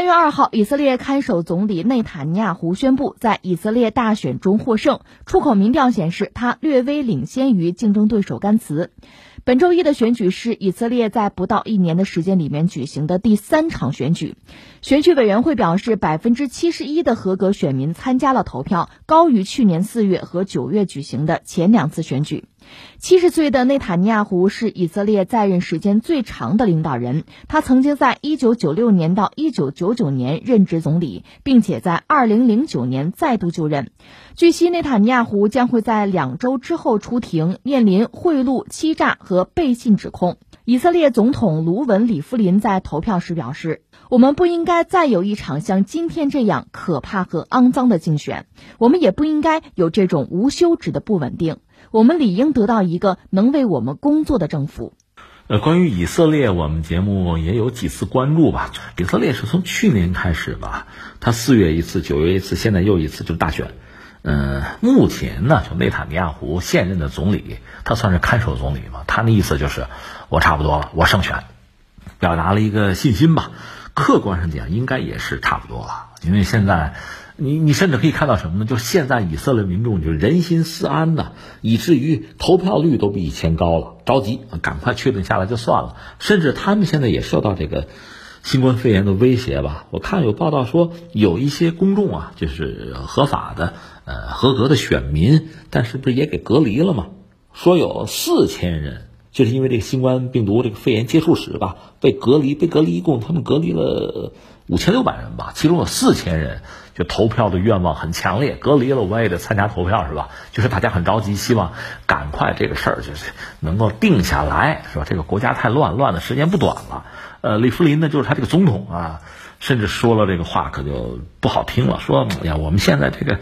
三月二号，以色列看守总理内塔尼亚胡宣布在以色列大选中获胜，出口民调显示他略微领先于竞争对手甘茨。本周一的选举是以色列在不到一年的时间里面举行的第三场选举。选举委员会表示，百分之七十一的合格选民参加了投票，高于去年四月和九月举行的前两次选举。七十岁的内塔尼亚胡是以色列在任时间最长的领导人，他曾经在一九九六年到一九九九年任职总理，并且在二零零九年再度就任。据悉，内塔尼亚胡将会在两周之后出庭，面临贿赂、欺诈和背信指控。以色列总统卢文·里夫林在投票时表示：“我们不应该再有一场像今天这样可怕和肮脏的竞选，我们也不应该有这种无休止的不稳定。我们理应得到一个能为我们工作的政府。”呃，关于以色列，我们节目也有几次关注吧。以色列是从去年开始吧，他四月一次，九月一次，现在又一次，就是大选。嗯，目前呢，就内塔尼亚胡现任的总理，他算是看守总理嘛？他那意思就是，我差不多了，我胜选，表达了一个信心吧。客观上讲，应该也是差不多了，因为现在，你你甚至可以看到什么呢？就是现在以色列民众就人心思安呐，以至于投票率都比以前高了，着急，赶快确定下来就算了。甚至他们现在也受到这个。新冠肺炎的威胁吧，我看有报道说有一些公众啊，就是合法的、呃合格的选民，但是不是也给隔离了吗？说有四千人，就是因为这个新冠病毒这个肺炎接触史吧，被隔离，被隔离一共他们隔离了五千六百人吧，其中有四千人就投票的愿望很强烈，隔离了我也得参加投票是吧？就是大家很着急，希望赶快这个事儿就是能够定下来是吧？这个国家太乱，乱的时间不短了。呃，里夫林呢，就是他这个总统啊，甚至说了这个话，可就不好听了。说呀，我们现在这个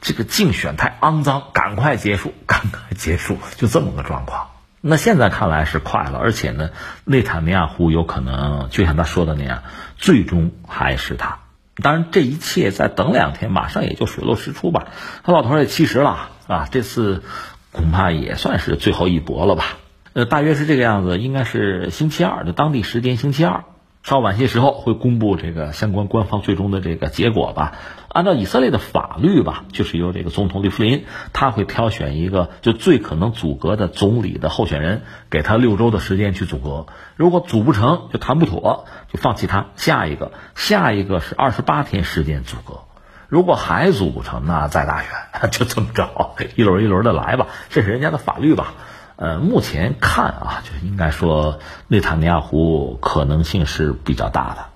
这个竞选太肮脏，赶快结束，赶快结束，就这么个状况。那现在看来是快了，而且呢，内塔尼亚胡有可能就像他说的那样，最终还是他。当然，这一切再等两天，马上也就水落石出吧。他老头也七十了啊，这次恐怕也算是最后一搏了吧。呃，大约是这个样子，应该是星期二的当地时间星期二，稍晚些时候会公布这个相关官方最终的这个结果吧。按照以色列的法律吧，就是由这个总统利弗林他会挑选一个就最可能阻隔的总理的候选人，给他六周的时间去阻隔。如果组不成就谈不妥，就放弃他，下一个下一个是二十八天时间阻隔。如果还组不成，那再大选 就这么着，一轮一轮的来吧，这是人家的法律吧。呃，目前看啊，就应该说内塔尼亚胡可能性是比较大的，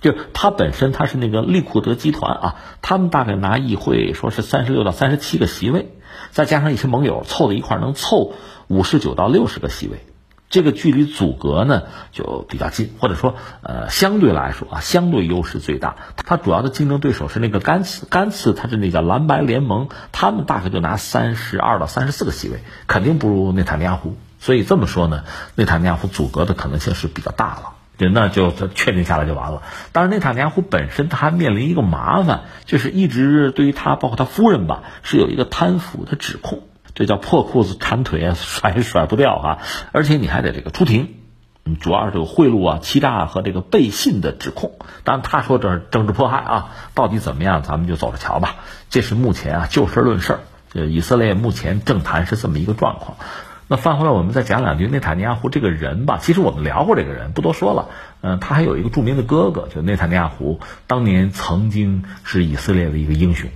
就他本身他是那个利库德集团啊，他们大概拿议会说是三十六到三十七个席位，再加上一些盟友凑在一块能凑五十九到六十个席位。这个距离阻隔呢就比较近，或者说，呃，相对来说啊，相对优势最大。它主要的竞争对手是那个甘茨，甘茨它是那叫蓝白联盟，他们大概就拿三十二到三十四个席位，肯定不如内塔尼亚胡。所以这么说呢，内塔尼亚胡阻隔的可能性是比较大了。就那就确定下来就完了。当然，内塔尼亚胡本身他还面临一个麻烦，就是一直对于他包括他夫人吧，是有一个贪腐的指控。这叫破裤子缠腿啊，甩也甩不掉啊！而且你还得这个出庭，主要是这个贿赂啊、欺诈和这个背信的指控。当然，他说这是政治迫害啊，到底怎么样，咱们就走着瞧吧。这是目前啊，就事论事。这以色列目前政坛是这么一个状况。那翻回来，我们再讲两句内塔尼亚胡这个人吧。其实我们聊过这个人，不多说了。嗯，他还有一个著名的哥哥，就内塔尼亚胡，当年曾经是以色列的一个英雄。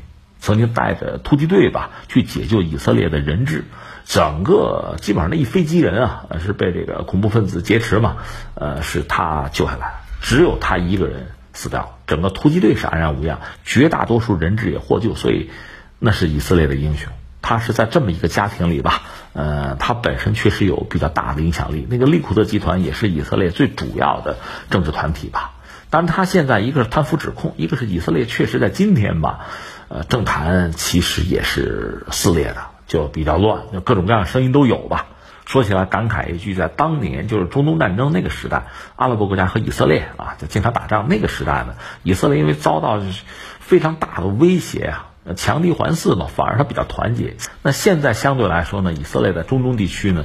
曾经带着突击队吧去解救以色列的人质，整个基本上那一飞机人啊是被这个恐怖分子劫持嘛，呃是他救下来，只有他一个人死掉，整个突击队是安然无恙，绝大多数人质也获救，所以那是以色列的英雄。他是在这么一个家庭里吧，呃，他本身确实有比较大的影响力。那个利库德集团也是以色列最主要的政治团体吧，当然他现在一个是贪腐指控，一个是以色列确实在今天吧。呃，政坛其实也是撕裂的，就比较乱，就各种各样的声音都有吧。说起来，感慨一句，在当年就是中东战争那个时代，阿拉伯国家和以色列啊，就经常打仗。那个时代呢，以色列因为遭到非常大的威胁啊，强敌环伺嘛，反而他比较团结。那现在相对来说呢，以色列在中东地区呢，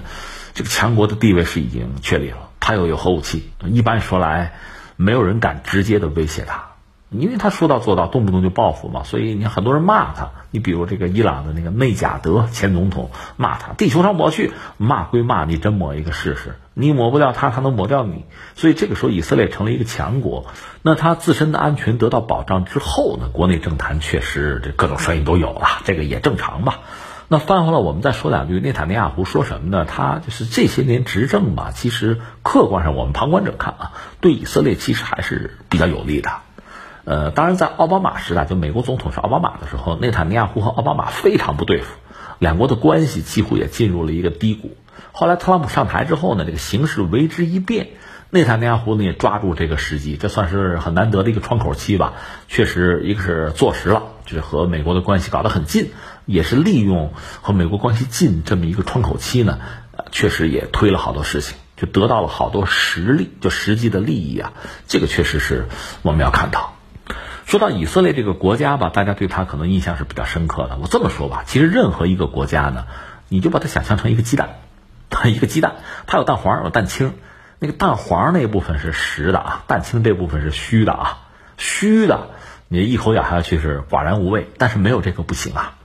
这个强国的地位是已经确立了，他又有核武器，一般说来，没有人敢直接的威胁他。因为他说到做到，动不动就报复嘛，所以你很多人骂他。你比如这个伊朗的那个内贾德前总统骂他，地球上抹去，骂归骂，你真抹一个试试，你抹不掉他，他能抹掉你。所以这个时候以色列成了一个强国，那他自身的安全得到保障之后呢，国内政坛确实这各种声音都有了，这个也正常吧。那翻回来，我们再说两句，内塔尼亚胡说什么呢？他就是这些年执政吧，其实客观上我们旁观者看啊，对以色列其实还是比较有利的。呃，当然，在奥巴马时代，就美国总统是奥巴马的时候，内塔尼亚胡和奥巴马非常不对付，两国的关系几乎也进入了一个低谷。后来特朗普上台之后呢，这个形势为之一变，内塔尼亚胡呢也抓住这个时机，这算是很难得的一个窗口期吧。确实，一个是坐实了，就是和美国的关系搞得很近，也是利用和美国关系近这么一个窗口期呢，确实也推了好多事情，就得到了好多实力，就实际的利益啊，这个确实是我们要看到。说到以色列这个国家吧，大家对他可能印象是比较深刻的。我这么说吧，其实任何一个国家呢，你就把它想象成一个鸡蛋，它 一个鸡蛋，它有蛋黄有蛋清，那个蛋黄那部分是实的啊，蛋清这部分是虚的啊，虚的你一口咬下去是寡然无味，但是没有这个不行啊。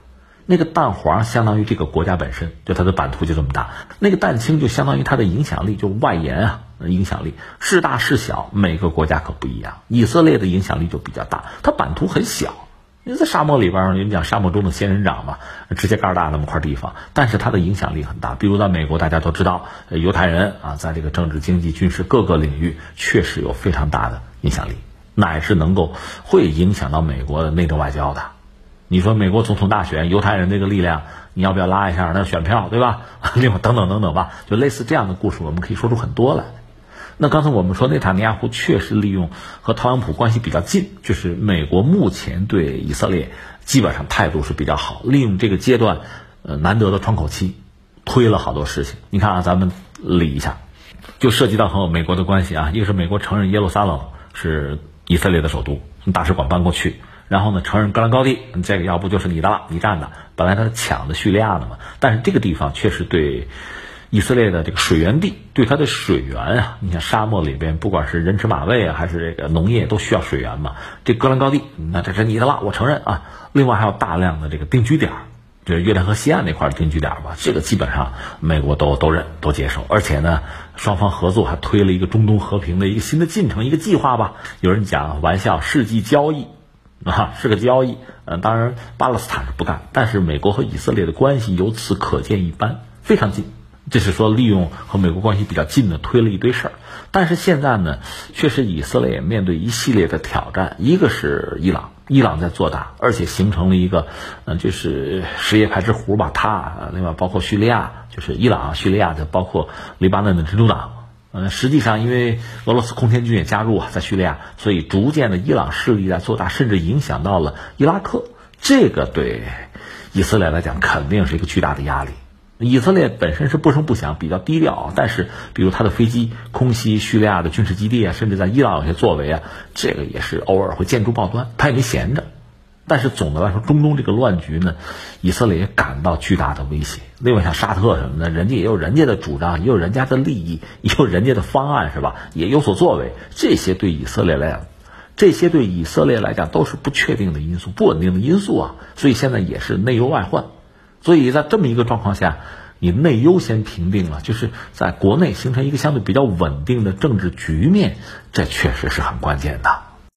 那个蛋黄相当于这个国家本身，就它的版图就这么大；那个蛋清就相当于它的影响力，就外延啊，影响力是大是小，每个国家可不一样。以色列的影响力就比较大，它版图很小，因为在沙漠里边，人们讲沙漠中的仙人掌嘛，直接盖大那么块地方，但是它的影响力很大。比如在美国，大家都知道，犹太人啊，在这个政治、经济、军事各个领域确实有非常大的影响力，乃是能够会影响到美国的内政外交的。你说美国总统大选，犹太人这个力量，你要不要拉一下那选票，对吧？另外等等等等吧，就类似这样的故事，我们可以说出很多来。那刚才我们说内塔尼亚胡确实利用和特朗普关系比较近，就是美国目前对以色列基本上态度是比较好，利用这个阶段呃难得的窗口期，推了好多事情。你看啊，咱们理一下，就涉及到和美国的关系啊，一个是美国承认耶路撒冷是以色列的首都，大使馆搬过去。然后呢，承认戈兰高地，这个要不就是你的了，你占的。本来他抢的叙利亚的嘛，但是这个地方确实对以色列的这个水源地，对它的水源啊，你像沙漠里边，不管是人吃马喂啊，还是这个农业，都需要水源嘛。这戈兰高地，那这是你的了，我承认啊。另外还有大量的这个定居点，就是约旦河西岸那块定居点吧，这个基本上美国都都认都接受，而且呢，双方合作还推了一个中东和平的一个新的进程，一个计划吧。有人讲玩笑，世纪交易。啊，是个交易，嗯，当然巴勒斯坦是不干，但是美国和以色列的关系由此可见一斑，非常近。这是说利用和美国关系比较近的推了一堆事儿，但是现在呢，确实以色列面对一系列的挑战，一个是伊朗，伊朗在做大，而且形成了一个，嗯，就是什叶派之狐吧，他，另外包括叙利亚，就是伊朗、叙利亚的，包括黎巴嫩的真主党。嗯，实际上，因为俄罗斯空天军也加入啊，在叙利亚，所以逐渐的伊朗势力在做大，甚至影响到了伊拉克。这个对以色列来讲肯定是一个巨大的压力。以色列本身是不声不响，比较低调啊，但是比如他的飞机空袭叙利亚的军事基地啊，甚至在伊朗有些作为啊，这个也是偶尔会见诸报端，他也没闲着。但是总的来说，中东这个乱局呢，以色列也感到巨大的威胁。另外，像沙特什么的，人家也有人家的主张，也有人家的利益，也有人家的方案，是吧？也有所作为。这些对以色列来讲，这些对以色列来讲都是不确定的因素、不稳定的因素啊。所以现在也是内忧外患。所以在这么一个状况下，你内忧先平定了，就是在国内形成一个相对比较稳定的政治局面，这确实是很关键的。